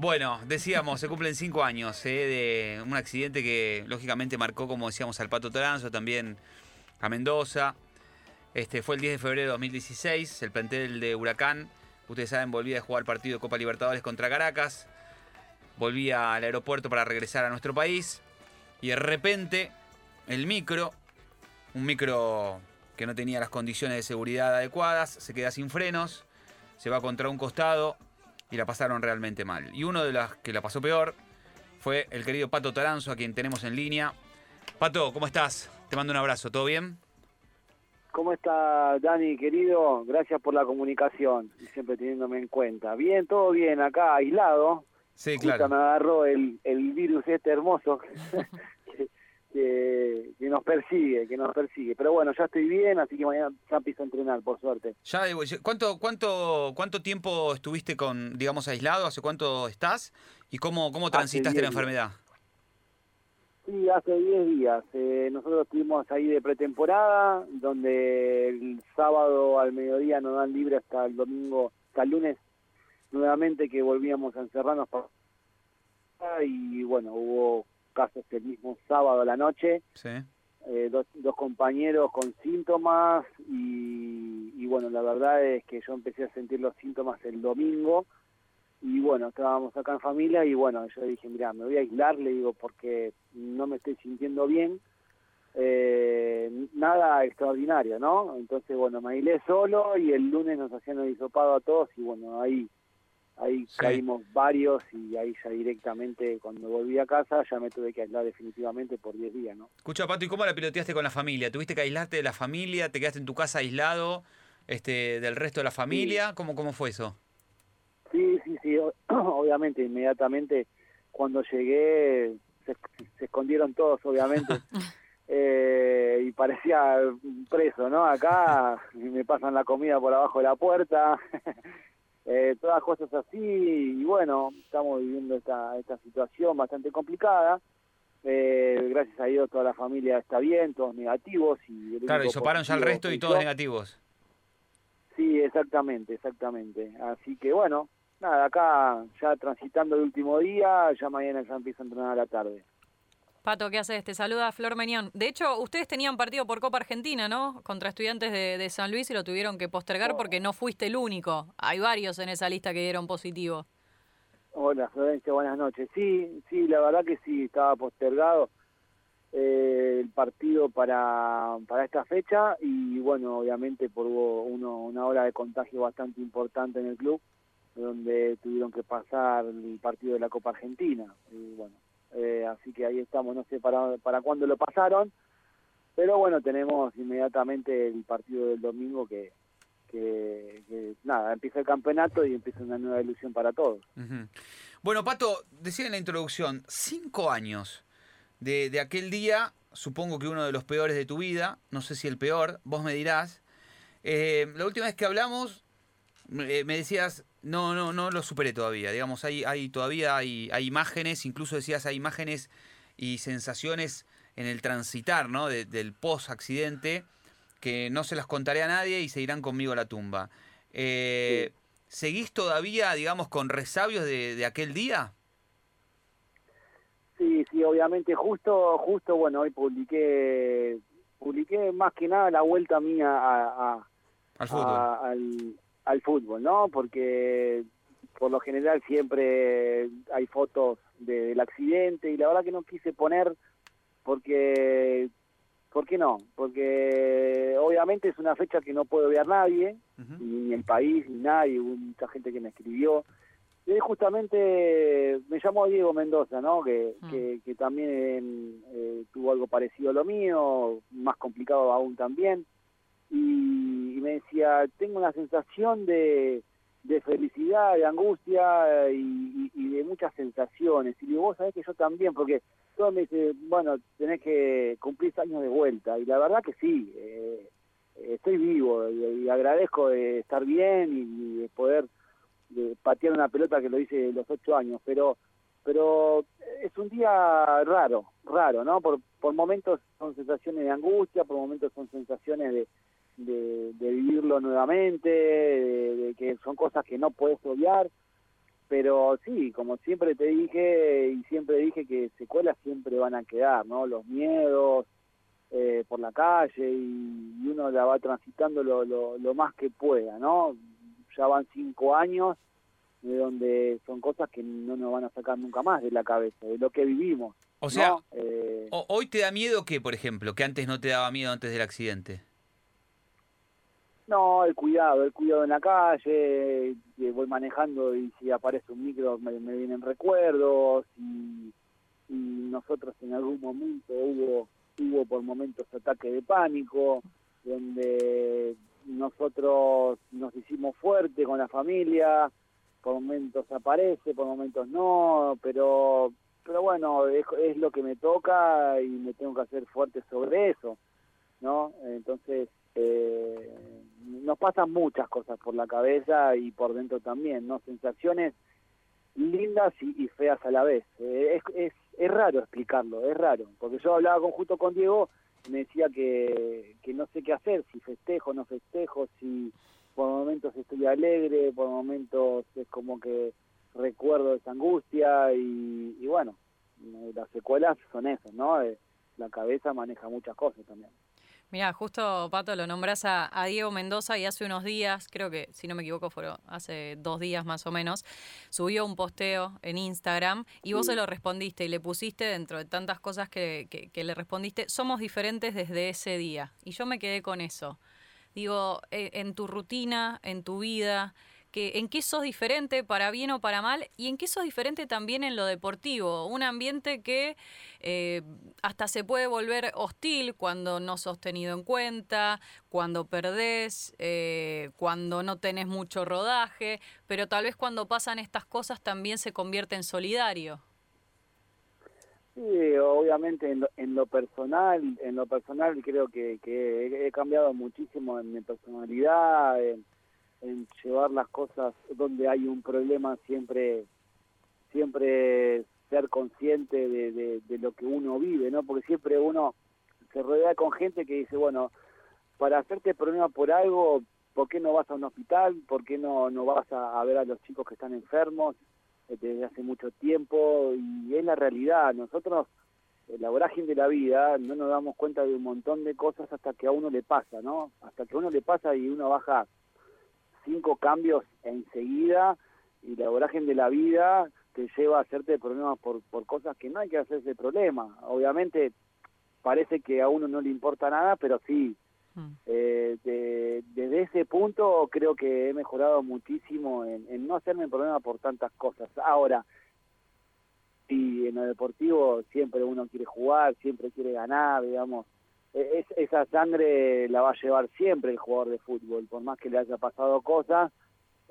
Bueno, decíamos, se cumplen cinco años eh, de un accidente que lógicamente marcó, como decíamos, al Pato Toranzo, también a Mendoza. Este fue el 10 de febrero de 2016, el plantel de Huracán, ustedes saben, volvía a jugar partido de Copa Libertadores contra Caracas, volvía al aeropuerto para regresar a nuestro país. Y de repente el micro, un micro que no tenía las condiciones de seguridad adecuadas, se queda sin frenos, se va contra un costado y la pasaron realmente mal. Y uno de los que la pasó peor fue el querido Pato Taranzo, a quien tenemos en línea. Pato, ¿cómo estás? Te mando un abrazo, ¿todo bien? ¿Cómo está Dani, querido? Gracias por la comunicación y siempre teniéndome en cuenta. Bien, todo bien, acá aislado. Sí, claro. me agarró el, el virus este hermoso que, nos persigue, que nos persigue. Pero bueno, ya estoy bien, así que mañana ya empiezo a entrenar, por suerte. Ya, ¿cuánto, cuánto, cuánto tiempo estuviste con, digamos, aislado? ¿Hace cuánto estás? ¿Y cómo, cómo transitaste la enfermedad? Sí, hace 10 días. Eh, nosotros estuvimos ahí de pretemporada, donde el sábado al mediodía nos dan libre hasta el domingo, hasta el lunes, nuevamente que volvíamos a encerrarnos. Para... Y bueno, hubo casos el mismo sábado a la noche. Eh, dos, compañeros con síntomas y, bueno, la verdad es que yo empecé a sentir los síntomas el domingo y bueno, estábamos acá en familia y bueno, yo dije, mira, me voy a aislar, le digo, porque no me estoy sintiendo bien, eh, nada extraordinario, ¿no? Entonces, bueno, me aislé solo y el lunes nos hacían el hisopado a todos y bueno, ahí ahí caímos varios y ahí ya directamente cuando volví a casa ya me tuve que aislar definitivamente por 10 días, ¿no? Escucha, Pato, ¿y cómo la piloteaste con la familia? ¿Tuviste que aislarte de la familia? ¿Te quedaste en tu casa aislado este, del resto de la familia? ¿Cómo, ¿Cómo fue eso? Sí, sí, sí, obviamente, inmediatamente cuando llegué se, escondieron todos, obviamente. Eh, y parecía preso, ¿no? Acá me pasan la comida por abajo de la puerta, eh, todas cosas así, y bueno, estamos viviendo esta, esta situación bastante complicada. Eh, gracias a Dios toda la familia está bien, todos negativos. Y claro, y soparon ya el resto y todos negativos. Sí, exactamente, exactamente. Así que bueno, nada, acá ya transitando el último día, ya mañana ya empieza a entrenar a la tarde. Pato, ¿qué haces? Te saluda Flor Meñón. De hecho, ustedes tenían partido por Copa Argentina, ¿no? Contra estudiantes de, San Luis y lo tuvieron que postergar porque no fuiste el único. Hay varios en esa lista que dieron positivo. Hola, Florencia, buenas noches. Sí, sí, la verdad que sí, estaba postergado eh, el partido para, para esta fecha y bueno, obviamente por uno, una hora de contagio bastante importante en el club, donde tuvieron que pasar el partido de la Copa Argentina. Y bueno, eh, así que ahí estamos, no sé para, para cuándo lo pasaron, pero bueno, tenemos inmediatamente el partido del domingo que, nada, empieza el campeonato y empieza una nueva ilusión para todos. Bueno, Pato, decía en la introducción, cinco años de, de aquel día, supongo que uno de los peores de tu vida, no sé si el peor, vos me dirás. Eh, la última vez que hablamos, me decías, no, no, no lo superé todavía. Digamos, hay, hay todavía hay, hay imágenes, incluso decías, hay imágenes y sensaciones en el transitar, ¿no? del post-accidente, que no se las contaré a nadie y se irán conmigo a la tumba. Eh, ¿Seguís todavía, digamos, con resabios de, aquel día? Sí, sí, obviamente. Justo, justo, bueno, hoy publiqué, publiqué más que nada la vuelta mía a, al fútbol al fútbol, ¿no? Porque por lo general siempre hay fotos del accidente y la verdad que no quise poner porque ¿por qué no? Porque obviamente es una fecha que no puede ver nadie, ni el país, ni nadie, hubo mucha gente que me escribió. Y justamente me llamó Diego Mendoza, ¿no? Que, mm. que, también eh, tuvo algo parecido a lo mío, más complicado aún también y, me decía, tengo una sensación de, de felicidad, de angustia y, de muchas sensaciones. Y digo, vos sabés que yo también, porque todo me dice, bueno, tenés que cumplir años de vuelta. Y la verdad que sí, eh, estoy vivo y, agradezco de estar bien y, de poder patear una pelota que lo hice los ocho años, pero pero es un día raro, raro, ¿no? Por, por momentos son sensaciones de angustia, por momentos son sensaciones de, de, vivirlo nuevamente, de, que son cosas que no puedes obviar. pero sí, como siempre te dije y siempre dije que secuelas siempre van a quedar, ¿no? Los miedos eh, por la calle y, uno la va transitando lo, lo, lo más que pueda, ¿no? Ya van cinco años de donde son cosas que no nos van a sacar nunca más de la cabeza, de lo que vivimos. O sea, ¿no? Eh, hoy te da miedo que, por ejemplo, que antes no te daba miedo antes del accidente. No, el cuidado, el cuidado en la calle, voy manejando y si aparece un micro me, vienen recuerdos y, y nosotros en algún momento hubo, hubo por momentos ataque de pánico, donde nosotros nos hicimos fuertes con la familia, por momentos aparece, por momentos no, pero pero bueno, es, es lo que me toca y me tengo que hacer fuerte sobre eso, ¿no? Entonces, eh, nos pasan muchas cosas por la cabeza y por dentro también, ¿no? Sensaciones lindas y, y feas a la vez. Eh, es, es, raro explicarlo, es raro, porque yo hablaba con, justo con Diego, me decía que, que no sé qué hacer, si festejo, no festejo, si por momentos estoy alegre, por momentos es como que recuerdo esa angustia y, y bueno, las secuelas son esas, ¿no? Eh, la cabeza maneja muchas cosas también. Mira, justo Pato lo nombras a, Diego Mendoza y hace unos días, creo que si no me equivoco fueron hace dos días más o menos, subió un posteo en Instagram y vos se lo respondiste y le pusiste dentro de tantas cosas que, que- que le respondiste, somos diferentes desde ese día. Y yo me quedé con eso. Digo, eh, en tu rutina, en tu vida, que en qué sos diferente para bien o para mal y en qué sos diferente también en lo deportivo. Un ambiente que eh, hasta se puede volver hostil cuando no sos tenido en cuenta, cuando perdés, eh, cuando no tenés mucho rodaje, pero tal vez cuando pasan estas cosas también se convierte en solidario. Sí, obviamente en lo, en lo personal, en lo personal creo que, he cambiado muchísimo en mi personalidad, en, en llevar las cosas donde hay un problema siempre, siempre ser consciente de, de, lo que uno vive, ¿no? Porque siempre uno se rodea con gente que dice, bueno, para hacerte problema por algo, ¿por qué no vas a un hospital? ¿Por qué no, no vas a, ver a los chicos que están enfermos eh, desde hace mucho tiempo? Y es la realidad. Nosotros, eh, la vorágine de la vida, no nos damos cuenta de un montón de cosas hasta que a uno le pasa, ¿no? Hasta que a uno le pasa y uno baja cinco cambios enseguida y la vorágine de la vida te lleva a hacerte problemas por, por cosas que no hay que hacerse problema. Obviamente parece que a uno no le importa nada, pero sí, Mm. eh, de- desde ese punto creo que he mejorado muchísimo en, en no hacerme problema por tantas cosas. Ahora, y en lo deportivo siempre uno quiere jugar, siempre quiere ganar, digamos. E- es- esa sangre la va a llevar siempre el jugador de fútbol, por más que le haya pasado cosas.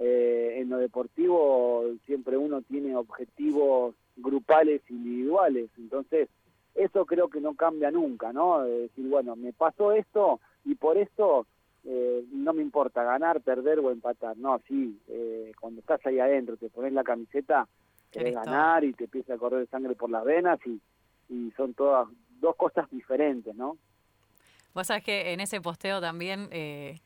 eh, en lo deportivo siempre uno tiene objetivos grupales, individuales. Entonces, eso creo que no cambia nunca, ¿no? De decir, bueno, me pasó esto y por esto eh, no me importa ganar, perder o empatar. No, sí, eh, cuando estás ahí adentro, te pones la camiseta, querés ganar y te empieza a correr sangre por las venas y, y son todas dos cosas diferentes, ¿no? Vos sabés que en ese posteo también eh,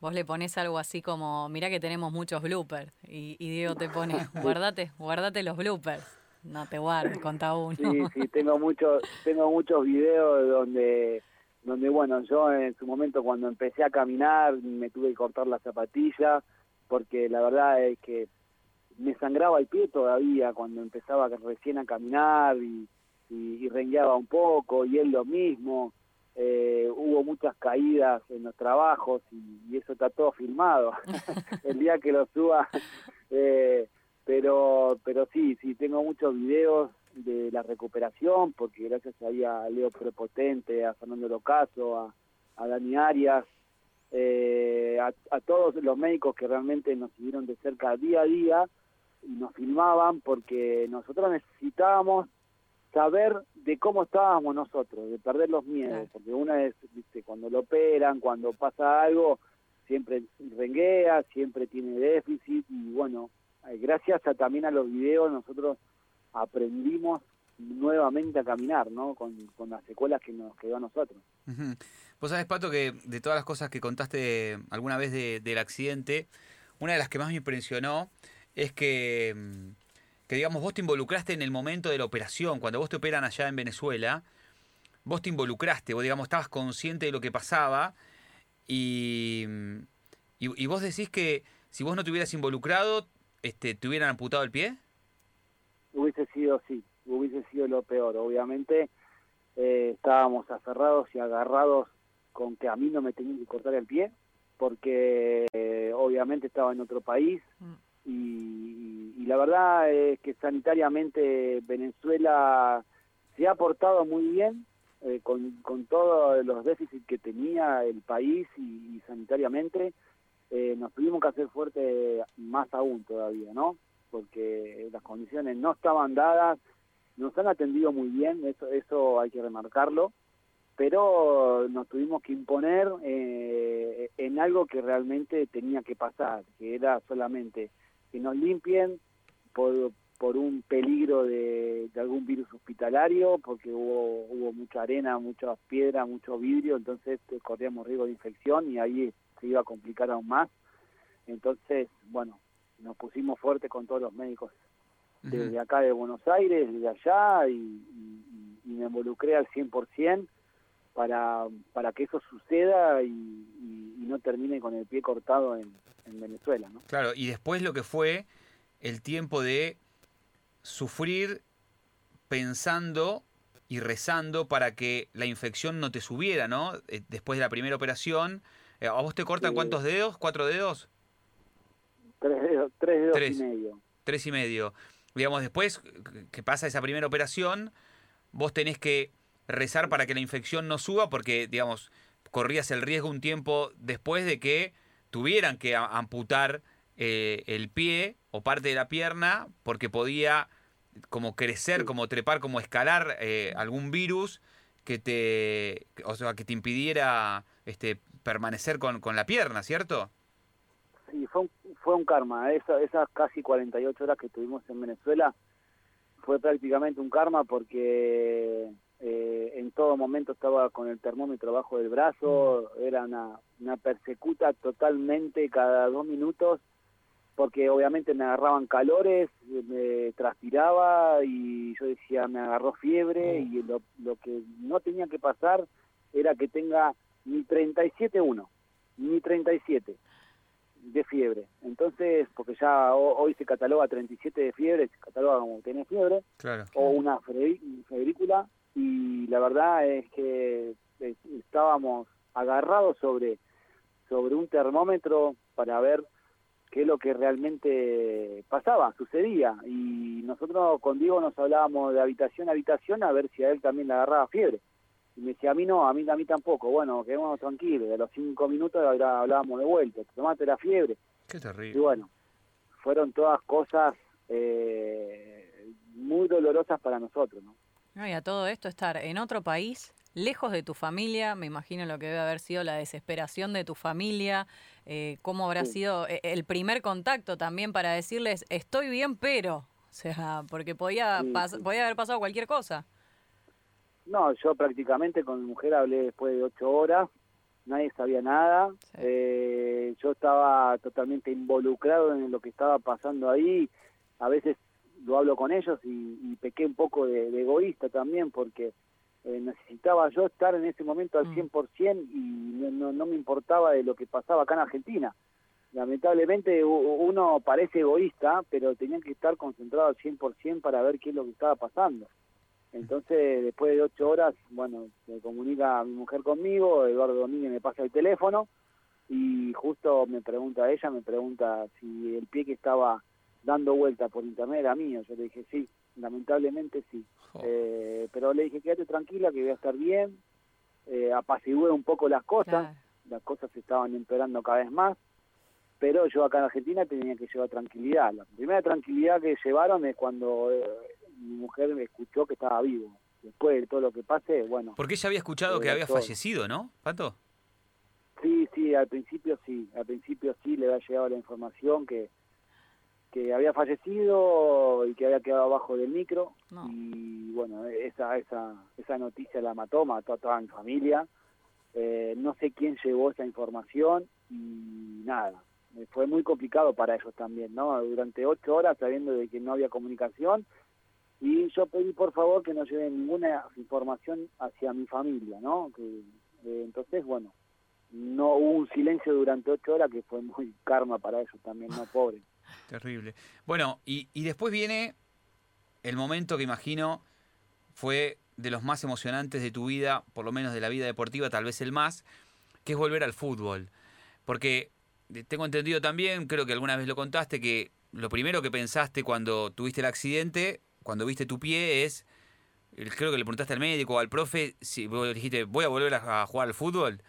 vos le pones algo así como, mirá que tenemos muchos bloopers. Y, y Diego te pone, guardate, guardate los bloopers. No te guardes, contá uno. Sí, sí, tengo muchos, tengo muchos videos donde, donde bueno, yo en su momento cuando empecé a caminar me tuve que cortar la zapatilla porque la verdad es que me sangraba el pie todavía cuando empezaba recién a caminar y, y, y rengueaba un poco y él lo mismo. Eh, hubo muchas caídas en los trabajos y, eso está todo filmado. el día que lo suba, eh, pero pero sí, sí, tengo muchos videos de la recuperación, porque gracias ahí a Leo Prepotente, a Fernando Locaso, a, a Dani Arias, eh, a, a todos los médicos que realmente nos siguieron de cerca día a día y nos filmaban porque nosotros necesitábamos saber de cómo estábamos nosotros, de perder los miedos, Claro. porque una es, viste, cuando lo operan, cuando pasa algo, siempre renguea, siempre tiene déficit y bueno, eh, gracias a, también a los videos nosotros aprendimos nuevamente a caminar, ¿no? Con, con las secuelas que nos quedó a nosotros. Vos sabés, Pato, que de todas las cosas que contaste alguna vez de- del accidente, una de las que más me impresionó es que mm, que digamos, vos te involucraste en el momento de la operación, cuando vos te operan allá en Venezuela, vos te involucraste, vos digamos, estabas consciente de lo que pasaba y, y, vos decís que si vos no te hubieras involucrado, este, ¿te hubieran amputado el pie? Hubiese sido, sí, hubiese sido lo peor. Obviamente eh, estábamos aferrados y agarrados con que a mí no me tenían que cortar el pie, porque eh, obviamente estaba en otro país mm. Y, la verdad es que sanitariamente Venezuela se ha portado muy bien eh, con, con todos los déficits que tenía el país y, sanitariamente eh, nos tuvimos que hacer fuerte más aún todavía, ¿no? Porque las condiciones no estaban dadas, nos han atendido muy bien, eso, eso hay que remarcarlo, pero nos tuvimos que imponer eh, en algo que realmente tenía que pasar, que era solamente que nos limpien por, por un peligro de, algún virus hospitalario, porque hubo, hubo mucha arena, muchas piedras, mucho vidrio, entonces eh, corríamos riesgo de infección y ahí se iba a complicar aún más. Entonces, bueno, nos pusimos fuerte con todos los médicos desde acá de Buenos Aires, de allá, y, y, y me involucré al 100% para, para que eso suceda y, no termine con el pie cortado en, Venezuela. ¿no? Claro, y después lo que fue el tiempo de sufrir pensando y rezando para que la infección no te subiera, ¿no? Eh, después de la primera operación, eh, ¿a vos te cortan cuántos dedos? ¿Cuatro dedos? Tres dedos, tres dedos y medio. Tres y medio. Digamos, después que pasa esa primera operación, vos tenés que rezar para que la infección no suba porque, digamos, corrías el riesgo un tiempo después de que tuvieran que amputar eh, el pie o parte de la pierna porque podía como crecer, como trepar, como escalar eh, algún virus que te, o sea, que te impidiera este, permanecer con, con la pierna, ¿cierto? Sí, fue un, fue un karma. Esa, esas casi 48 horas que tuvimos en Venezuela fue prácticamente un karma porque eh, en todo momento estaba con el termómetro bajo del brazo, mm. era una, una persecuta totalmente cada dos minutos, porque obviamente me agarraban calores, me transpiraba y yo decía, me agarró fiebre mm. y lo, lo que no tenía que pasar era que tenga ni 37.1, ni 37 de fiebre. Entonces, porque ya hoy se cataloga 37 de fiebre, se cataloga como que fiebre, o una febrícula, y la verdad es que estábamos agarrados sobre, sobre un termómetro para ver qué es lo que realmente pasaba, sucedía. Y nosotros con Diego nos hablábamos de habitación a habitación a ver si a él también le agarraba fiebre. Y me decía, a mí no, a mí, a mí tampoco. Bueno, quedémonos tranquilos. A los cinco minutos hablábamos de vuelta. Tomate la fiebre. Qué terrible. Y bueno, fueron todas cosas eh, muy dolorosas para nosotros, ¿no? Y a todo esto, estar en otro país, lejos de tu familia, me imagino lo que debe haber sido la desesperación de tu familia, eh, cómo habrá sido eh, el primer contacto también para decirles, estoy bien, pero, o sea, porque podía, podía haber pasado cualquier cosa. No, yo prácticamente con mi mujer hablé después de ocho horas, nadie sabía nada, eh, yo estaba totalmente involucrado en lo que estaba pasando ahí, a veces lo hablo con ellos y, pequé un poco de, egoísta también porque eh, necesitaba yo estar en ese momento al 100% mm. y no, no, me importaba de lo que pasaba acá en Argentina. Lamentablemente uno parece egoísta, pero tenía que estar concentrado al 100% para ver qué es lo que estaba pasando. Entonces, después de ocho horas, bueno, se comunica mi mujer conmigo, Eduardo Domínguez me pasa el teléfono y justo me pregunta ella, me pregunta si el pie que estaba dando vuelta por internet era mío. Yo le dije, sí, lamentablemente sí. Eh, pero le dije, quédate tranquila, que voy a estar bien. Eh, apacigué un poco las cosas, las cosas se estaban empeorando cada vez más. Pero yo acá en Argentina tenía que llevar tranquilidad. La primera tranquilidad que llevaron es cuando eh, mi mujer me escuchó que estaba vivo. Después de todo lo que pase, bueno. Porque ella había escuchado que había fallecido, ¿no, Pato? Sí, sí, al principio sí. Al principio sí le había llegado la información que, que había fallecido y que había quedado abajo del micro y bueno esa esa esa noticia la mató mató a toda mi familia eh, no sé quién llevó esa información y nada eh, fue muy complicado para ellos también, ¿no? Durante ocho horas sabiendo de que no había comunicación y yo pedí por favor que no lleven ninguna información hacia mi familia, ¿no? Que, eh, entonces, bueno, no hubo un silencio durante ocho horas que fue muy karma para ellos también, ¿no? Pobre. Terrible. Bueno, y, y después viene el momento que imagino fue de los más emocionantes de tu vida, por lo menos de la vida deportiva, tal vez el más, que es volver al fútbol. Porque tengo entendido también, creo que alguna vez lo contaste, que lo primero que pensaste cuando tuviste el accidente, cuando viste tu pie, es, creo que le preguntaste al médico o al profe, si vos dijiste, voy a volver a jugar al fútbol,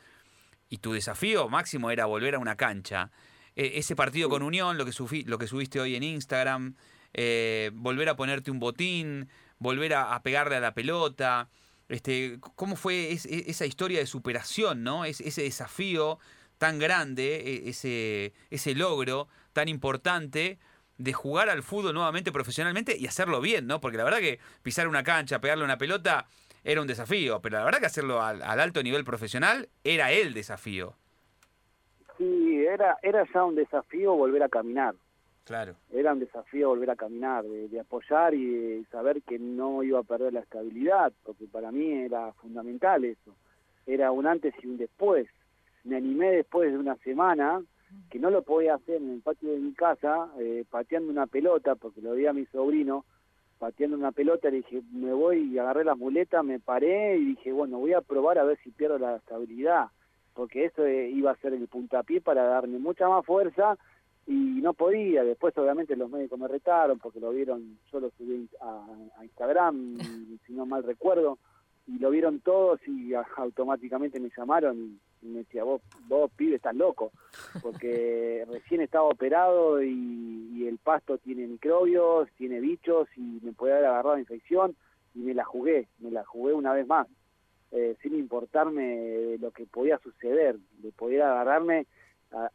y tu desafío máximo era volver a una cancha. E, ese partido con Unión, lo que, lo que subiste hoy en Instagram, eh, volver a ponerte un botín, volver a, pegarle a la pelota. Este, ¿Cómo fue esa historia de superación, ¿no? ese desafío tan grande, e, ese, ese logro tan importante de jugar al fútbol nuevamente profesionalmente y hacerlo bien, ¿no? Porque la verdad que pisar una cancha, pegarle una pelota, era un desafío, pero la verdad que hacerlo al, alto nivel profesional era el desafío. Sí, era, era ya un desafío volver a caminar. Claro. Era un desafío volver a caminar, de, apoyar y saber que no iba a perder la estabilidad, porque para mí era fundamental eso. Era un antes y un después. Me animé después de una semana, que no lo podía hacer en el patio de mi casa, eh, pateando una pelota, porque lo vi a mi sobrino, pateando una pelota, le dije, me voy y agarré la muleta, me paré y dije, bueno, voy a probar a ver si pierdo la estabilidad, porque eso eh, iba a ser el puntapié para darme mucha más fuerza y no podía. Después, obviamente, los médicos me retaron porque lo vieron, yo lo subí a, Instagram, si no mal recuerdo, y lo vieron todos y automáticamente me llamaron y, me decía, vos, vos pibe, estás loco, porque recién estaba operado y, el pasto tiene microbios, tiene bichos y me puede haber agarrado infección y me la jugué, me la jugué una vez más, eh, sin importarme lo que podía suceder, de poder agarrarme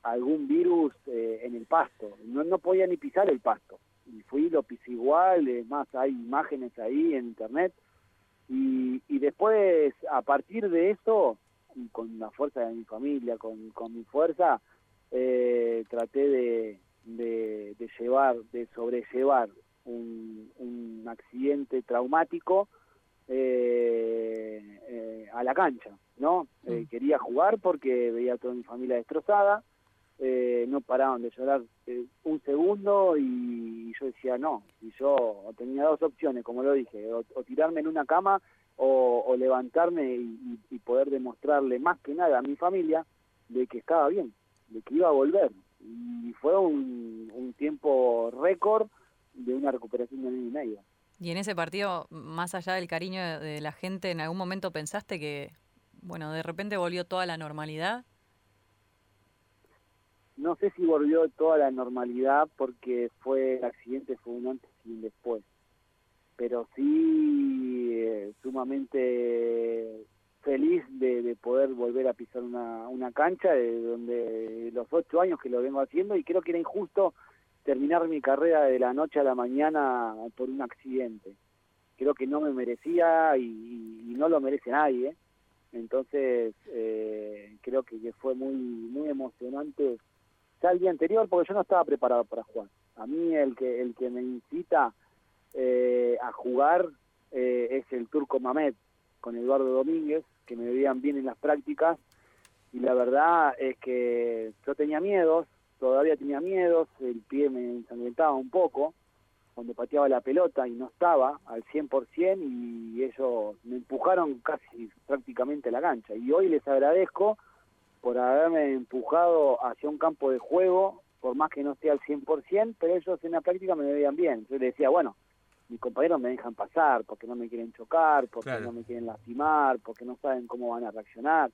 algún virus eh, en el pasto. No, no podía ni pisar el pasto. Y fui, lo pisé igual, es hay imágenes ahí en internet. Y, y después, a partir de eso, con la fuerza de mi familia, con, con mi fuerza, eh, traté de, de, llevar, de sobrellevar un, un accidente traumático eh, eh, a la cancha, ¿no? Eh, mm. quería jugar porque veía a toda mi familia destrozada, no paraban de llorar un segundo y, yo decía no, y yo tenía dos opciones, como lo dije, o, tirarme en una cama o, levantarme y, poder demostrarle más que nada a mi familia de que estaba bien, de que iba a volver. Y fue un, un tiempo récord de una recuperación de año y medio. Y en ese partido, más allá del cariño de la gente, ¿en algún momento pensaste que, bueno, de repente volvió toda la normalidad? No sé si volvió toda la normalidad porque fue el accidente fue un antes y un después, pero sí eh, sumamente feliz de, de, poder volver a pisar una, una cancha de donde los ocho años que lo vengo haciendo y creo que era injusto terminar mi carrera de la noche a la mañana por un accidente. Creo que no me merecía y, no lo merece nadie. Entonces, eh, creo que, fue muy muy emocionante ya el día anterior porque yo no estaba preparado para jugar. A mí el que el que me incita eh, a jugar eh, es el turco Mamet con Eduardo Domínguez, que me veían bien en las prácticas y la verdad es que yo tenía miedos, todavía tenía miedos, el pie me ensangrentaba un poco cuando pateaba la pelota y no estaba al 100% y ellos me empujaron casi prácticamente a la cancha. Y hoy les agradezco por haberme empujado hacia un campo de juego, por más que no esté al 100%, pero ellos en la práctica me veían bien. Yo les decía, bueno, mis compañeros me dejan pasar porque no me quieren chocar, porque no me quieren lastimar, porque no saben cómo van a reaccionar.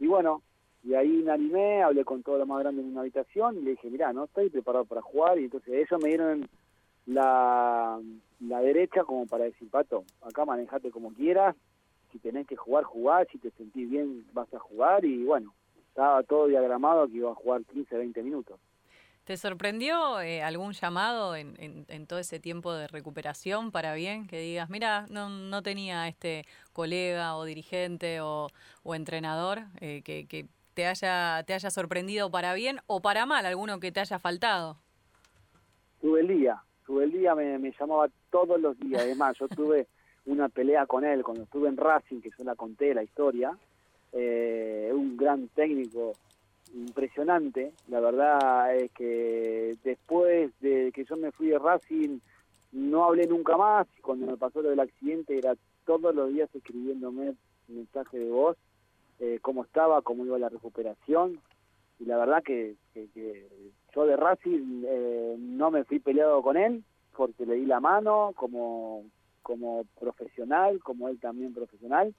Y bueno, y ahí me animé, hablé con todo lo más grande en una habitación y le dije, mira, no estoy preparado para jugar. Y entonces ellos me dieron la, la derecha como para decir, Pato, acá manejate como quieras. Si tenés que jugar, jugar. Si te sentís bien, vas a jugar. Y bueno, estaba todo diagramado que iba a jugar 15, 20 minutos. ¿Te sorprendió eh, algún llamado en, en, todo ese tiempo de recuperación para bien? Que digas, mira, no, no tenía este colega o dirigente o, o entrenador eh, que, que te haya, te haya sorprendido para bien o para mal, alguno que te haya faltado. Tuve el día, tuve el día, me, me llamaba todos los días. Además, yo tuve una pelea con él cuando estuve en Racing, que yo la conté la historia. Eh, un gran técnico, impresionante. La verdad es que después de que yo me fui de Racing, no hablé nunca más. Cuando me pasó lo del accidente, era todos los días escribiéndome mensaje de voz, eh, cómo estaba, cómo iba la recuperación. Y la verdad que, yo de Racing eh, no me fui peleado con él, porque le di la mano como, como profesional, como él también profesional,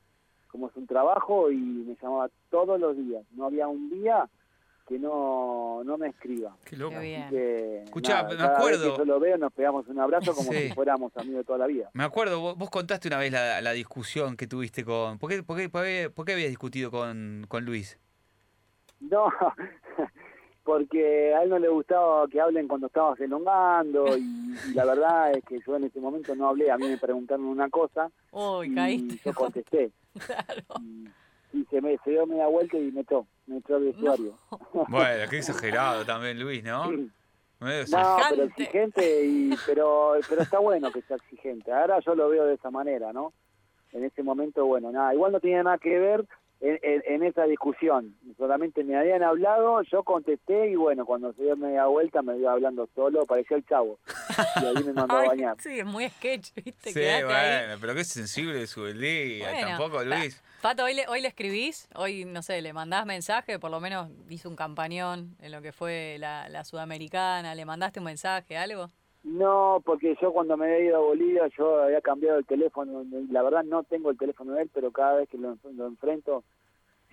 como es un trabajo y me llamaba todos los días. No había un día que no, no me escriba. Qué loco. Escuchá, me acuerdo. que yo lo veo, nos pegamos un abrazo como si fuéramos amigos de toda la vida. Me acuerdo, vos, contaste una vez la, la, discusión que tuviste con. ¿Por qué, por qué, por qué, habías discutido con, con Luis? No, porque a él no le gustaba que hablen cuando estabas elongando y, la verdad es que yo en ese momento no hablé, a mí me preguntaron una cosa y yo contesté. Claro y se me se dio media vuelta y me echó, al vestuario. Bueno, qué exagerado también Luis, ¿no? No, pero exigente, y, pero, pero está bueno que sea exigente. Ahora yo lo veo de esa manera, ¿no? En ese momento, bueno, nada, igual no tiene nada que ver en, esa discusión. Solamente me habían hablado, yo contesté y bueno, cuando se dio media vuelta me iba hablando solo, parecía el chavo. Y ahí me mandó a bañar. Sí, es muy sketch, ¿viste? Sí, bueno, pero qué sensible su día. Tampoco, Luis. Pato, ¿hoy le, ¿hoy le escribís? Hoy, no sé, le mandás mensaje, por lo menos hizo un campañón en lo que fue la, la Sudamericana, ¿le mandaste un mensaje, algo? No, porque yo cuando me había ido a Bolivia yo había cambiado el teléfono. La verdad no tengo el teléfono de él, pero cada vez que lo, enfrento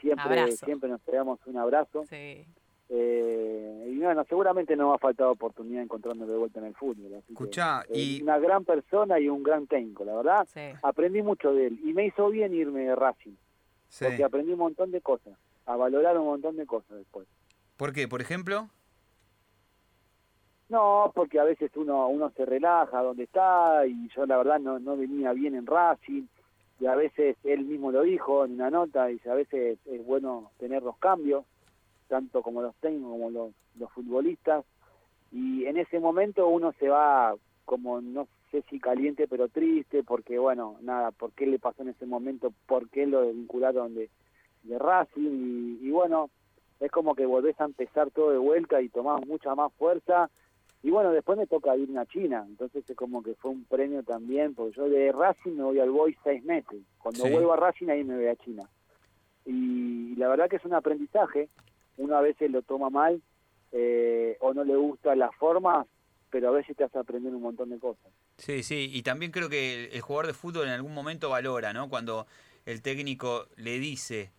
siempre siempre nos pegamos un abrazo. Sí. Eh, y bueno, seguramente no ha faltado oportunidad de encontrarme de vuelta en el fútbol. Escuchá, y... Una gran persona y un gran técnico, la verdad. Aprendí mucho de él y me hizo bien irme de Racing. Porque aprendí un montón de cosas, a valorar un montón de cosas después. ¿Por qué? ¿Por ejemplo? No, porque a veces uno uno se relaja donde está y yo la verdad no, no venía bien en Racing y a veces él mismo lo dijo en una nota y a veces es bueno tener los cambios, tanto como los técnicos como los, los futbolistas y en ese momento uno se va como no sé si caliente pero triste porque bueno, nada, por qué le pasó en ese momento, por qué lo vincularon de, de Racing y, y bueno, es como que volvés a empezar todo de vuelta y tomás mucha más fuerza y bueno, después me toca irme a China, entonces es como que fue un premio también, porque yo de Racing me voy al Boy seis meses. Cuando vuelvo a Racing ahí me voy a China. Y la verdad que es un aprendizaje, uno a veces lo toma mal eh, o no le gusta la forma, pero a veces te hace aprender un montón de cosas. Sí, sí, y también creo que el jugador de fútbol en algún momento valora, ¿no? Cuando el técnico le dice,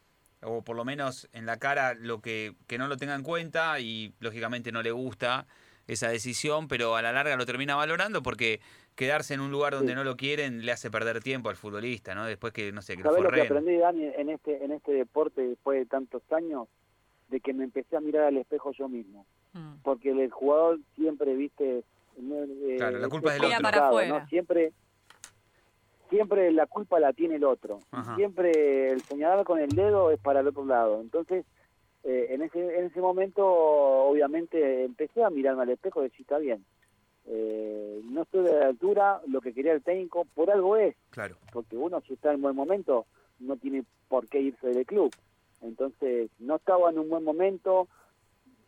o por lo menos en la cara, lo que, que no lo tenga en cuenta y lógicamente no le gusta esa decisión, pero a la larga lo termina valorando porque quedarse en un lugar donde no lo quieren le hace perder tiempo al futbolista, ¿no? Después que, no sé, que ¿Sabés lo, que aprendí, Dani, en este, en este deporte después de tantos años? De que me empecé a mirar al espejo yo mismo. Mm. Porque el jugador siempre, viste... Eh, claro, la culpa es del otro. ¿no? Siempre siempre la culpa la tiene el otro. Siempre el señalar con el dedo es para el otro lado. Entonces, eh, en, ese, en ese momento obviamente empecé a mirarme al espejo y decir, está bien, eh, no estoy de la altura, lo que quería el técnico, por algo es. Claro. Porque uno si está en buen momento no tiene por qué irse del club. Entonces no estaba en un buen momento,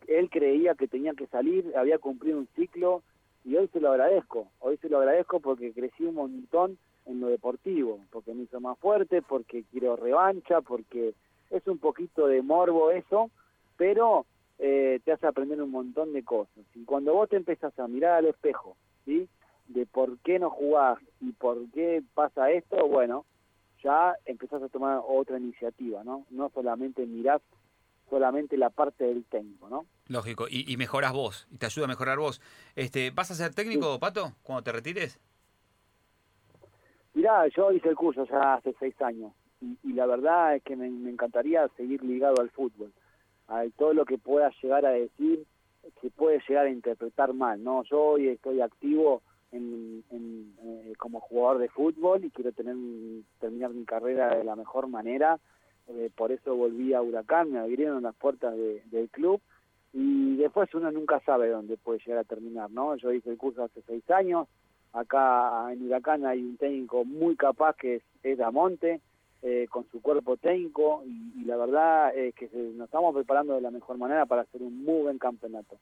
él creía que tenía que salir, había cumplido un ciclo y hoy se lo agradezco, hoy se lo agradezco porque crecí un montón en lo deportivo, porque me hizo más fuerte, porque quiero revancha, porque es un poquito de morbo eso, pero eh, te hace aprender un montón de cosas. Y cuando vos te empezás a mirar al espejo, ¿sí? De por qué no jugás y por qué pasa esto, bueno, ya empezás a tomar otra iniciativa, ¿no? No solamente mirás solamente la parte del técnico, ¿no? Lógico, y, y mejoras vos, y te ayuda a mejorar vos. Este, ¿Vas a ser técnico, Pato, cuando te retires? Mirá, yo hice el curso ya hace seis años y, la verdad es que me, encantaría seguir ligado al fútbol. A todo lo que pueda llegar a decir se puede llegar a interpretar mal, ¿no? Yo hoy estoy activo en, eh, como jugador de fútbol y quiero tener terminar mi carrera de la mejor manera eh, por eso volví a Huracán, me abrieron las puertas de- del club y después uno nunca sabe dónde puede llegar a terminar, ¿no? Yo hice el curso hace seis años, acá en Huracán hay un técnico muy capaz que es, es Damonte, eh, con su cuerpo técnico y, y la verdad es que se- nos estamos preparando de la mejor manera para hacer un muy buen campeonato.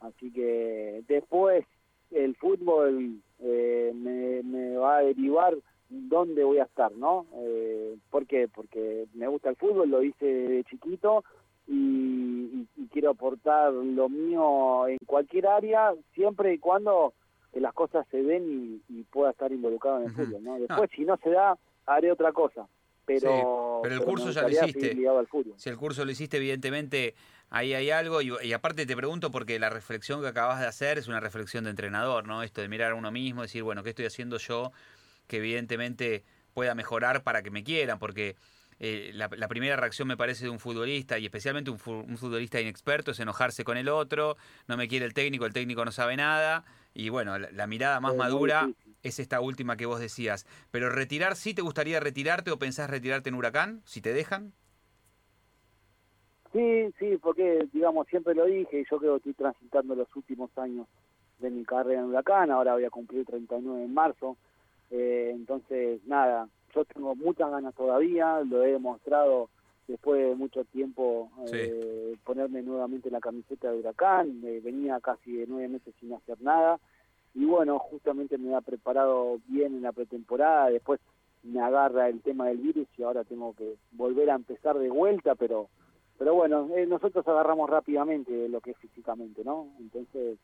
Así que después el fútbol eh, me, me va a derivar dónde voy a estar, ¿no? Eh, ¿Por qué? Porque me gusta el fútbol, lo hice de chiquito y, y- y quiero aportar lo mío en cualquier área, siempre y cuando que las cosas se den y, y pueda estar involucrado en el fútbol, ¿no? Después, si no se da, haré otra cosa, pero, Sí, pero el curso ya lo hiciste. Si el curso lo hiciste, evidentemente ahí hay algo. Y, y aparte te pregunto porque la reflexión que acabas de hacer es una reflexión de entrenador, ¿no? Esto de mirar a uno mismo, decir, bueno, ¿qué estoy haciendo yo que evidentemente pueda mejorar para que me quieran? Porque eh, la, la primera reacción me parece de un futbolista y especialmente un, fu- un futbolista inexperto es enojarse con el otro, no me quiere el técnico, el técnico no sabe nada. Y bueno, la, la mirada más Es madura difícil. Es esta última que vos decías. Pero retirar, ¿sí te gustaría retirarte o pensás retirarte en Huracán? Si te dejan. Sí, sí, porque, digamos, siempre lo dije, y yo creo que estoy transitando los últimos años de mi carrera en Huracán, ahora voy a cumplir 39 en marzo, eh, entonces, nada, yo tengo muchas ganas todavía, lo he demostrado después de mucho tiempo eh, ponerme nuevamente la camiseta de Huracán, eh, venía casi de nueve meses sin hacer nada, y bueno, justamente me ha preparado bien en la pretemporada, después me agarra el tema del virus y ahora tengo que volver a empezar de vuelta, pero pero bueno, eh, nosotros agarramos rápidamente lo que es físicamente, ¿no? Entonces,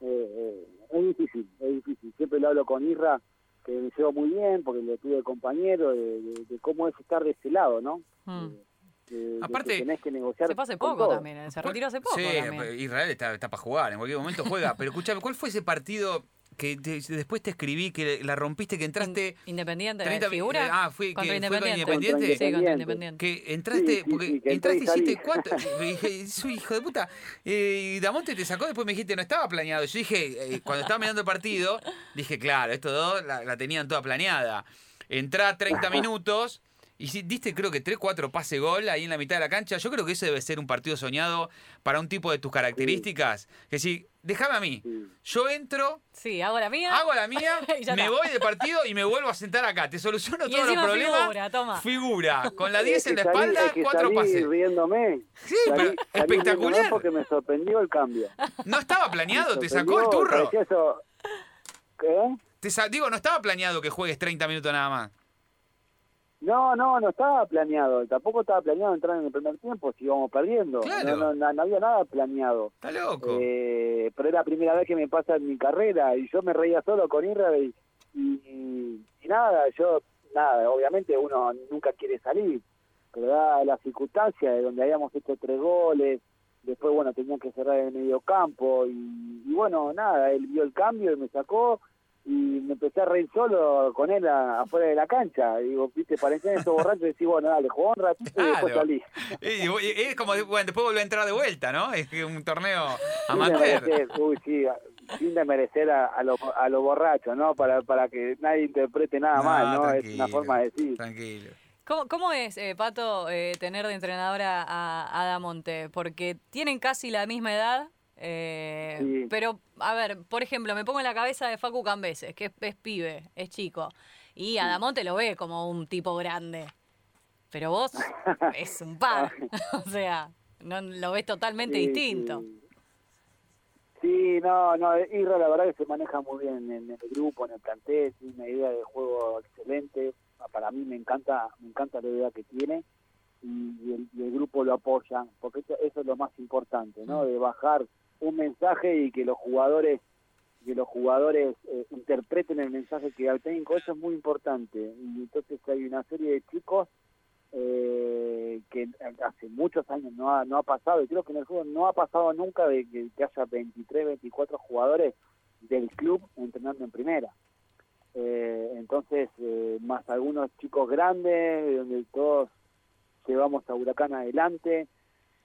eh, eh, es difícil, es difícil. Siempre lo hablo con Irra, que me llevo muy bien, porque lo tuve compañero, de, de- de cómo es estar de ese lado, ¿no? Mm. De- de que Aparte- tenés que negociar Se fue hace con poco todo. también, se retiró hace poco Sí, también. Israel está, está para jugar, en cualquier momento juega. Pero escúchame, ¿cuál fue ese partido que te- después te escribí, que la rompiste, que entraste... In- Independiente, 30 mi- figura. eh, ah, fui- contra que fue con Independiente. Independiente. Sí, contra Independiente. Independiente. Que entraste, Sí, sí, porque que entraste y hiciste y dije, soy hijo de puta. Eh, y Damonte te sacó, después me dijiste, no estaba planeado. Yo dije, eh, cuando estaba mirando el partido, dije, claro, estos dos la, la tenían toda planeada. Entrá 30 minutos. Y si- diste creo que 3, 4 pase gol ahí en la mitad de la cancha. Yo creo que ese debe ser un partido soñado para un tipo de tus características. Que si, déjame a mí. Sí. Yo entro, Sí, hago la mía. hago la mía, me voy del partido y me vuelvo a sentar acá. Te soluciono Y todos los problemas. figura, toma. Figura, con la Es 10 que en la espalda, es que cuatro salí pases. riéndome. Sí, Salí- pero salí espectacular. porque me sorprendió el cambio. No estaba planeado, te sacó el turro. eso- ¿Qué? Te sa- digo, no estaba planeado que juegues 30 minutos nada más. No, no, no estaba planeado. Tampoco estaba planeado entrar en el primer tiempo si íbamos perdiendo. Claro. No, no, no, había nada planeado. Está loco. Eh, pero es la primera vez que me pasa en mi carrera y yo me reía solo con Irra y, y, y nada, yo, nada, obviamente uno nunca quiere salir, pero da la circunstancia de donde habíamos hecho tres goles, después, bueno, tenían que cerrar el medio campo y, y bueno, nada, él vio el cambio y me sacó y me empecé a reír solo con él a- afuera de la cancha. Y digo, viste, parecían esos borrachos y decís, bueno, dale, jugó un ratito y después salí. Y- y- y es como, bueno, después vuelve a entrar de vuelta, ¿no? Es que un torneo Sin amateur. desmerecer, uy, sí, a- sin desmerecer a, a los a los borrachos, ¿no? Para, para que nadie interprete nada No, mal, ¿no? Es una forma de decir. Tranquilo. ¿Cómo, cómo es, eh, Pato, eh, tener de entrenadora a, a Damonte? Porque tienen casi la misma edad, eh, Sí. pero, a ver, por ejemplo, me pongo en la cabeza de Facu Cambeses, que es, es pibe, es chico, y a Damonte lo ve como un tipo grande, pero vos es un par, o sea, no lo ves totalmente Sí, distinto. Sí. Sí, no, no, Isra la verdad que se maneja muy bien en el grupo, en el plantel, tiene una idea de juego excelente, para mí me encanta, me encanta la idea que tiene y, y el, y el grupo lo apoya, porque eso, eso es lo más importante, ¿no? De bajar un mensaje y que los jugadores que los jugadores eh, interpreten el mensaje que da el técnico, eso es muy importante. Y entonces hay una serie de chicos eh, que hace muchos años no ha, no ha pasado, y creo que en el fútbol no ha pasado nunca de que, que haya 23, 24 jugadores del club entrenando en primera. Eh, entonces, eh, más algunos chicos grandes, donde todos llevamos a Huracán adelante,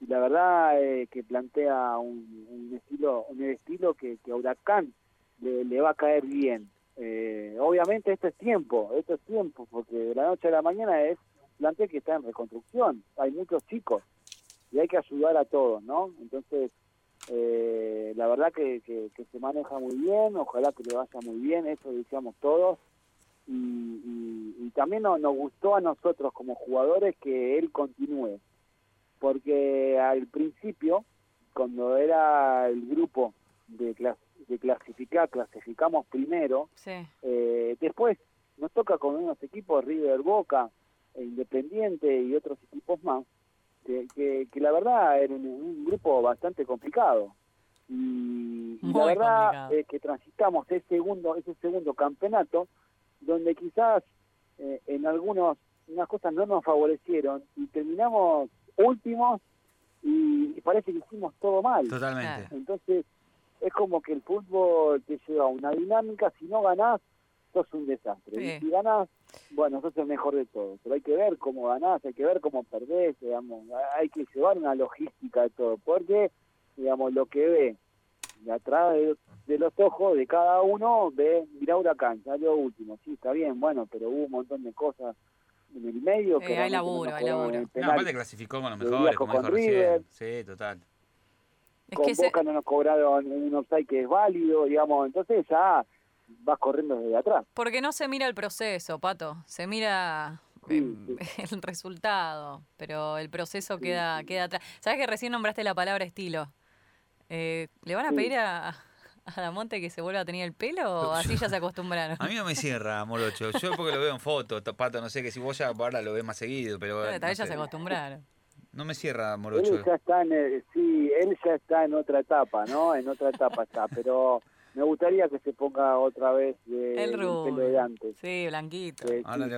y la verdad eh, que plantea un, un estilo un estilo que, que a Huracán le, le va a caer bien. Eh, obviamente esto es tiempo, esto es tiempo, porque de la noche a la mañana es plantel que está en reconstrucción, hay muchos chicos y hay que ayudar a todos, ¿no? Entonces, eh, la verdad que, que, se maneja muy bien, ojalá que le vaya muy bien, eso decíamos todos. Y, y, también nos, nos gustó a nosotros como jugadores que él continúe, porque al principio, cuando era el grupo de, de clasificar, clasificamos primero, eh, después nos toca con unos equipos, River Boca, e Independiente y otros equipos más, que, que, la verdad era un, grupo bastante complicado. Y, la verdad es que transitamos ese segundo, ese segundo campeonato donde quizás eh, en algunos unas cosas no nos favorecieron y terminamos últimos y, parece que hicimos todo mal. Totalmente. Entonces es como que el fútbol te lleva a una dinámica, si no ganás, sos un desastre. Y si ganás, bueno, sos el mejor de todos. Pero hay que ver cómo ganás, hay que ver cómo perdés, digamos, hay que llevar una logística de todo, porque, digamos, lo que ve de atrás de, los ojos de cada uno, ve, mira Huracán, lo último, sí, está bien, bueno, pero hubo un montón de cosas en el medio. que hay laburo, hay laburo. No, aparte clasificó con los mejores, como dijo recién. Sí, total. con Boca no nos cobraron un offside que es válido, digamos, entonces ya vas corriendo desde atrás. Porque no se mira el proceso, Pato, se mira em, el resultado, pero el proceso queda, queda atrás. ¿Sabes que recién nombraste la palabra estilo? Eh, ¿Le van a pedir a, a Damonte que se vuelva a tener el pelo o así ya se acostumbraron? A mí no me cierra, Morocho. Yo porque lo veo en fotos, Pato, no sé, que si vos ya ahora lo ves más seguido, pero... tal vez ya se acostumbraron. No me cierra, Morocho. Él ya está en, sí, él ya está en otra etapa, ¿no? En otra etapa está, pero me gustaría que se ponga otra vez de, el, pelo de antes. Sí, blanquito. Ahora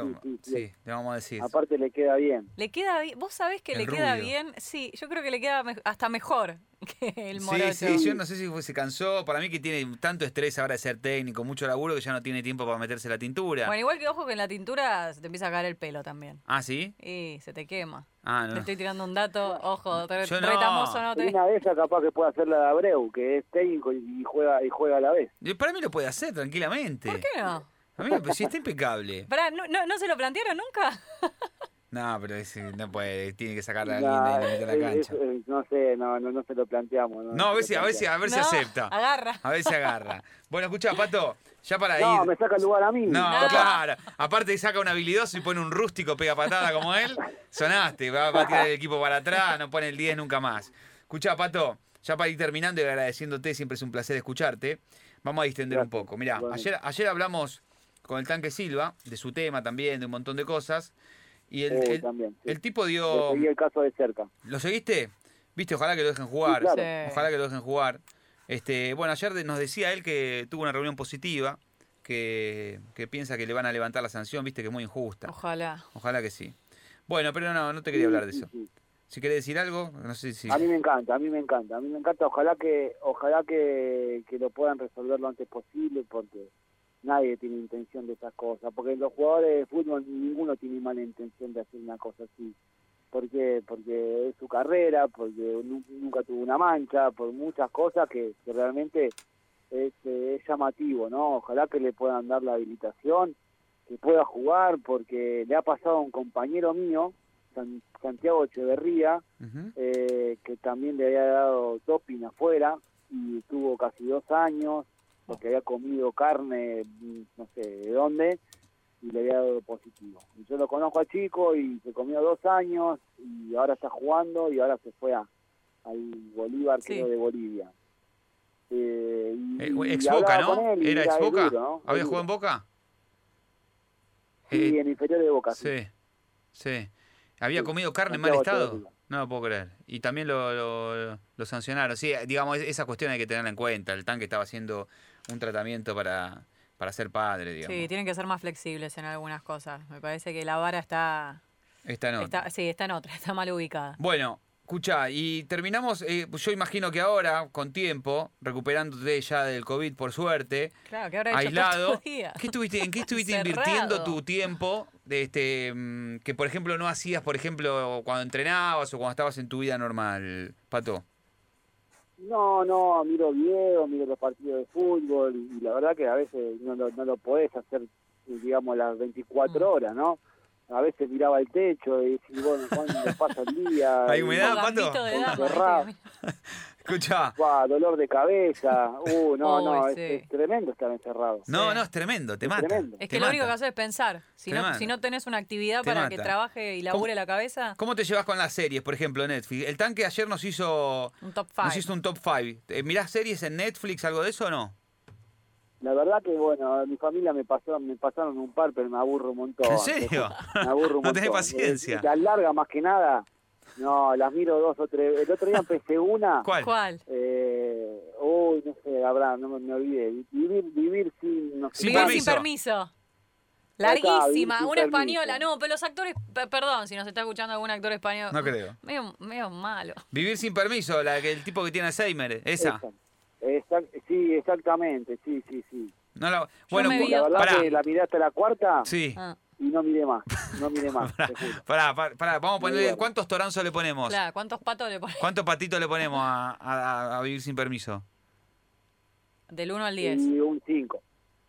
sí, le, vamos a decir. Aparte le queda bien. Le queda bien. ¿Vos sabés que le queda bien? Sí, yo creo que le queda hasta mejor que el morocho. Sí, sí, yo no sé si se cansó. Para mí que tiene tanto estrés ahora de ser técnico, mucho laburo, que ya no tiene tiempo para meterse la tintura. Bueno, igual que ojo que en la tintura se te empieza a caer el pelo también. ¿Ah, sí? Y se te quema. Ah, no. Te estoy tirando un dato, ojo, te, retamoso no te... Una de esas capaz que puede hacer la de Abreu, que es técnico y juega y juega a la vez. para mí lo puede hacer tranquilamente. ¿Por qué no? A mí pues, si está impecable. ¿no, no, ¿No se lo plantearon nunca? No, pero ese no puede, tiene que sacar la línea y meter la cancha. no sé, no, no, no se lo planteamos. No, no a ver si, a ver si, a ver si acepta. Agarra. A ver si agarra. Bueno, escucha, Pato, ya para ir. No, me saca el lugar a mí. No, claro. Aparte saca un habilidoso y pone un rústico pega patada como él. Sonaste, va, a tirar el equipo para atrás, no pone el 10 nunca más. Escucha, Pato, ya para ir terminando y agradeciéndote, siempre es un placer escucharte. Vamos a distender un poco. Mirá, ayer, ayer hablamos con el tanque Silva, de su tema también, de un montón de cosas. Y el, el, tipo dio... seguí el caso de cerca. ¿Lo seguiste? Viste, ojalá que lo dejen jugar. Ojalá que lo dejen jugar. Este, bueno, ayer nos decía él que tuvo una reunión positiva, que, que piensa que le van a levantar la sanción, viste que es muy injusta. Ojalá. Ojalá que sí. Bueno, pero no, no te quería hablar de eso. Si querés decir algo, no sé si... A mí me encanta, a mí me encanta, a mí me encanta. Ojalá que ojalá que, que lo puedan resolver lo antes posible, porque nadie tiene intención de esas cosas, porque los jugadores de fútbol ninguno tiene mala intención de hacer una cosa así. ¿Por qué? Porque es su carrera, porque nunca tuvo una mancha, por muchas cosas que, realmente es, es, llamativo, ¿no? Ojalá que le puedan dar la habilitación, que pueda jugar, porque le ha pasado a un compañero mío, Santiago Echeverría, eh, que también le había dado doping afuera y tuvo casi dos años, porque había comido carne, no sé de dónde, y le había dado positivo. Y yo lo conozco a chico y se comió dos años y ahora está jugando y ahora se fue a, al Bolívar, creo, de Bolivia. Eh, eh ex Boca, ¿no? ¿Era ex Boca? ¿Había jugado en Boca? Sí, eh, en inferior de Boca. Sí, sí. ¿Había comido carne en mal estado? No lo puedo creer. Y también lo, lo, lo, sancionaron. Sí, digamos, esa cuestión hay que tenerla en cuenta. El tanque estaba haciendo un tratamiento para, para ser padre, digamos. Sí, tienen que ser más flexibles en algunas cosas. Me parece que la vara está... Está en otra. sí, está en otra, está mal ubicada. Bueno, escucha, y terminamos, eh, yo imagino que ahora, con tiempo, recuperándote ya del COVID, por suerte, claro, que ahora aislado, ¿qué estuviste, ¿en qué estuviste invirtiendo tu tiempo? De este, mm, que, por ejemplo, no hacías, por ejemplo, cuando entrenabas o cuando estabas en tu vida normal, Pato? No, no, miro videos, miro los partidos de fútbol y, la verdad que a veces no lo, no lo podés hacer, digamos, las 24 mm. horas, ¿no? a veces miraba el techo y decía, bueno, ¿cuándo pasa el día? ¿Hay humedad? Un Pato? Escucha. guau, dolor de cabeza. Uh, no, no, es, sí. es tremendo estar encerrado. No, Sí. no, es tremendo, te Es mata. tremendo. Es te que lo único que haces es pensar. Si Te no, mata. si no tenés una actividad Te para que trabaje y labure la cabeza, ¿Cómo te llevas con las series, por ejemplo, Netflix? El tanque ayer nos hizo, un top nos 5. hizo un top 5. ¿Mirás series en Netflix, algo de eso o no? La verdad que, bueno, a mi familia me pasó, me pasaron un par, pero me aburro un montón. ¿En serio? Me aburro un No tenés montón. paciencia. Eh, Las largas más que nada, no, las miro dos o tres. El otro día empecé una. ¿Cuál? ¿Cuál? Eh, uy, no sé, habrá, no me, me olvidé. Vivir, vivir sin... No sé Sin Vivir cuánto. sin permiso. está, Larguísima, una permiso. española. No, pero los actores, pe- perdón si nos está escuchando algún actor español. No creo. Medio, medio malo. Vivir sin permiso, la que el tipo que tiene Alzheimer, esa. Exact- exact- sí, exactamente, sí, sí, sí. No la- bueno, La verdad pará. que la miré hasta la cuarta Sí. Ah, y no miré más, no miré más. Pará, pará, pará, vamos a ponerle. ¿Cuántos toranzos le ponemos? claro, ¿cuántos patos le pones? ¿Cuántos patitos le ponemos a, a- a vivir sin permiso? Del 1 al 10. Y un 5.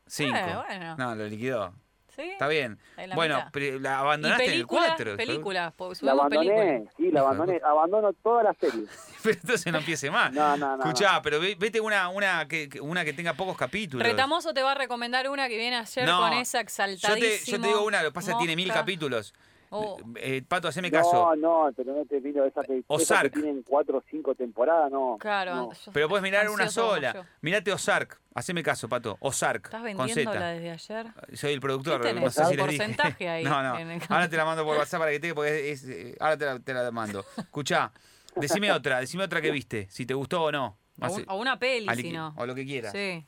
Cinco. Eh, bueno. No, lo liquidó. ¿Sí? Está bien. La Bueno, pero la ¿Y abandonaste en el películas? 4. Películas, La abandoné, películas. sí, la abandoné, abandono todas las series. Pero entonces no empiece más. No, no, no. Escuchá, pero ve- vete una, una, que, que- una que tenga pocos capítulos. Retamoso te va a recomendar una que viene ayer No, con esa yo exaltadísima. te, yo te digo una, lo que pasa es que tiene mil mosca. capítulos. Oh. Eh, Pato, haceme no, caso. no, pero no te miro esa que, esas que Ozark. tienen cuatro o cinco temporadas, no. Claro, no. yo- Pero puedes mirar una sola. Mirate Ozark. Haceme caso, Pato. Ozark. ¿Estás con vendiéndola desde ayer? Soy el productor. ¿Qué tenés? No sé si ¿Un les dije. porcentaje ahí No, no. el- Ahora te la mando por WhatsApp para que te porque es, eh, ahora te la, te la mando. Escuchá, decime otra, decime otra que viste, si te gustó o no. O, un- o una peli, si no. O lo que quieras. Sí.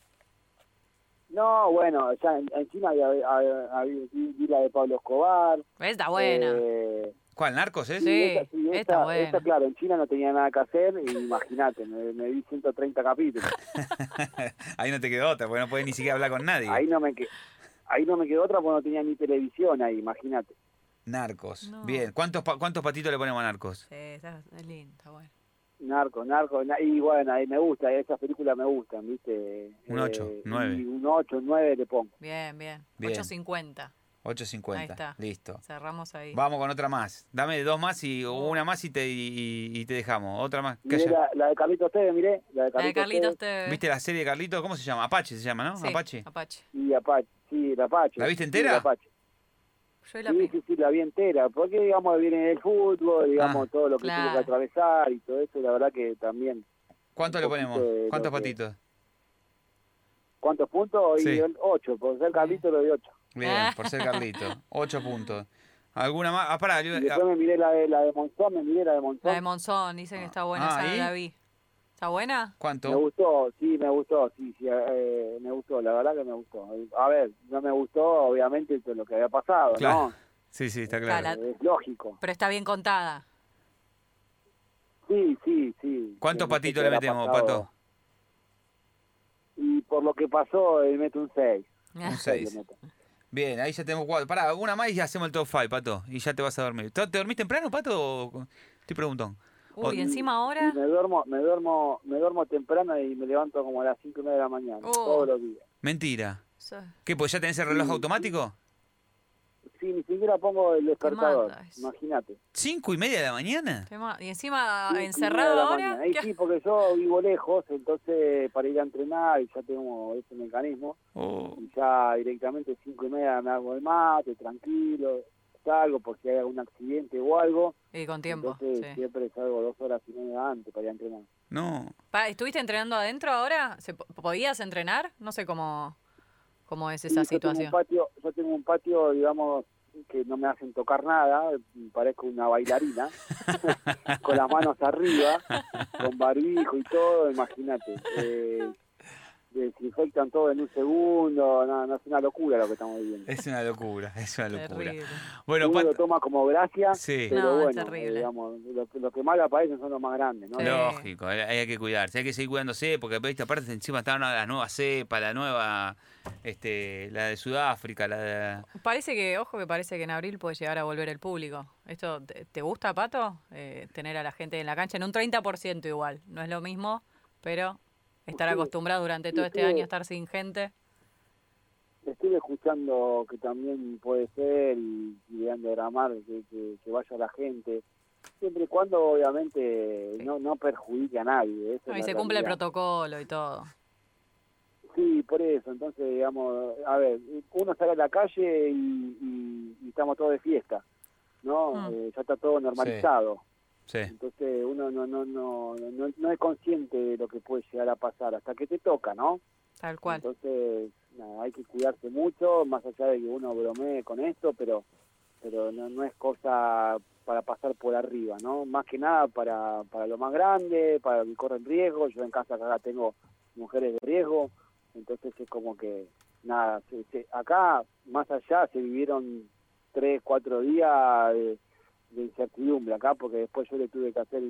No, bueno, ya en, en China había, había- había- vi, la de Pablo Escobar. Está buena. eh, ¿Cuál? ¿Narcos es? Sí. esa- sí, está esa- buena. esa, claro, en China no tenía nada que hacer, y imagínate, me, me vi 130 capítulos. Ahí no te quedó otra, porque no puedes ni siquiera hablar con nadie. Ahí no me ahí no me quedó otra porque no tenía ni televisión ahí, imagínate. Narcos. No. Bien. ¿Cuántos, pa- ¿Cuántos patitos le ponemos a Narcos? Sí, está, es lindo, está bueno. Narco, narco, na- y bueno, ahí me gusta, esas películas me gustan, ¿viste? Un ocho, Eh, nueve. y Un 8, un 9 le pongo. Bien, bien. Bien. 8.50. 8.50. Ahí está. Listo. Cerramos ahí. Vamos con otra más. Dame dos más y una más y te, y, y te dejamos. Otra más. La, la de Carlitos Tevez, miré, la de La de Carlitos, Carlitos te... ¿Viste la serie de Carlito? ¿Cómo se llama? Apache se llama, ¿no? Sí, Apache. Apache. y Apache, sí, la Apache. ¿La viste Sí, entera? la Apache. Yo la Sí, vi. sí, sí, la vi entera, porque digamos viene el fútbol, digamos Ah. todo lo que Claro. tuvo que atravesar y todo eso, la verdad que también. ¿Cuánto le ponemos? ¿Cuántos que- patitos? ¿Cuántos puntos? Sí. Y el 8, por ser Carlitos lo de 8. Bien, Ah. por ser Carlito. Ocho puntos. ¿Alguna más? Ah, pará. yo- Y después me miré la de, la de Monzón, me miré la de Monzón. La de Monzón, dicen que está buena, Ah, esa no ¿y? la vi. ¿Está buena? Me ¿Cuánto? gustó, sí, me gustó, sí, sí, eh, me gustó, la verdad que me gustó. A ver, no me gustó, obviamente, todo lo que había pasado, Claro. Sí, sí, está claro. Claro. ¿no? Es lógico. Pero está bien contada. Sí, sí, sí. ¿Cuántos Eh, no patitos le metemos, pasado. Pato? Y por lo que pasó, le meto un 6. Un 6. Bien, ahí ya tenemos cuatro. Pará, una más y ya hacemos el top 5, Pato. Y ya te vas a dormir. ¿Te te dormís temprano, Pato? o- Estoy preguntando. Uy, encima ahora... me duermo, me duermo, me duermo temprano y me levanto como a las 5 y media de la mañana, Oh. todos los días. Mentira. Sí. ¿Qué? Pues ya tenés el reloj Sí. automático? Sí, ni siquiera pongo el despertador, imagínate. ¿Cinco y media de la mañana? Y encima encerrado ahora. Ahí ¿qué- sí, porque yo vivo lejos, entonces para ir a entrenar y ya tengo ese mecanismo. Oh, y ya directamente cinco y media me hago el mate, tranquilo, salgo por si hay algún accidente o algo. Y con tiempo. Entonces sí. siempre salgo dos horas y media antes para ir a entrenar. no. Pa, ¿Estuviste entrenando adentro ahora? ¿Se po- ¿Podías entrenar? No sé cómo, cómo es esa Sí, yo tengo un situación. patio, yo tengo un patio, digamos, que no me hacen tocar nada, parezco una bailarina, con las manos arriba, con barbijo y todo, imagínate. Eh, desinfectan todo en un segundo, no, no es una locura lo que estamos viviendo. Es una locura, es una locura. Terrible. Bueno, Uno lo toma como gracia, Sí. pero No, es bueno, terrible. digamos, lo, que- lo que más le aparecen son los más grandes, ¿no? Sí. Lógico, hay que cuidarse, hay que seguir cuidándose, porque viste, aparte encima está una, la nueva cepa, la nueva, este, la de Sudáfrica, la de... Parece que, ojo que parece que en abril puede llegar a volver el público. ¿Esto te, te gusta, Pato? Eh, tener a la gente en la cancha en un 30% igual. No es lo mismo, pero estar Sí. acostumbrado durante Sí, todo este sí. año a estar sin gente. estuve escuchando que también puede ser y, de gramar que, que, que vaya la gente siempre y cuando obviamente no, no perjudique a nadie. No, es y se cumple el protocolo y todo. Sí, por eso. Entonces, digamos, a ver, uno sale a la calle y, y- y estamos todos de fiesta, ¿no? Mm. Eh, ya está todo normalizado. Sí. Entonces, uno no, no, no, no, no es consciente de lo que puede llegar a pasar hasta que te toca, ¿no? Tal cual. Entonces, nada, hay que cuidarse mucho, más allá de que uno bromee con esto, pero pero no, no es cosa para pasar por arriba, ¿no? Más que nada para, para lo más grande, para los que corren riesgo. Yo en casa acá tengo mujeres de riesgo, entonces es como que, nada, se- se- acá más allá se vivieron tres, cuatro días de, de incertidumbre acá, porque después yo le tuve que hacer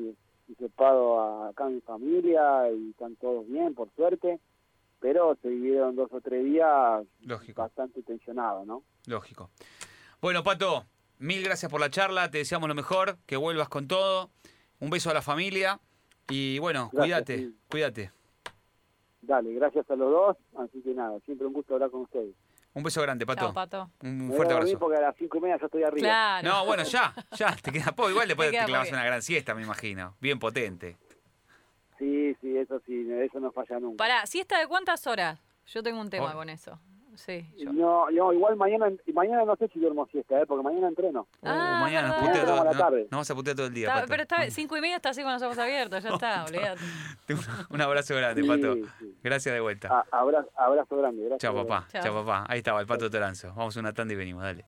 hisopado a, acá a mi familia y están todos bien, por suerte, pero se vivieron dos o tres días Lógico. bastante tensionados, ¿no? Lógico. Bueno, Pato, mil gracias por la charla, te deseamos lo mejor, que vuelvas con todo. Un beso a la familia y bueno, Gracias, cuídate, sí. cuídate. Dale, gracias a los dos, así que nada, siempre un gusto hablar con ustedes. Un beso grande, Pato. Chao, Pato. Un voy fuerte a abrazo. porque a las cinco y media ya estoy arriba. Claro. No, bueno, ya, ya, te queda poco. Igual después Te te, clavas una gran siesta, me imagino. Bien potente. Sí, sí, eso sí, eso no falla nunca. Pará, ¿siesta de cuántas horas? Yo tengo un tema Oh. con eso. Sí, yo. No, no, igual mañana, mañana no sé si duermo siesta, ¿eh? porque mañana entreno. Ah, Uh, mañana putea todo, la no, tarde. nos vamos a putear todo el día, Está- Pato. pero está cinco y media está así con los ojos abiertos, ya está, olvídate. Un abrazo grande, Sí, Pato. sí. Gracias de vuelta. A- abrazo, abrazo grande. Gracias Chao, papá. Chao. Chao, papá. Ahí estaba el Pato Toranzo. Vamos a una tanda y venimos, dale.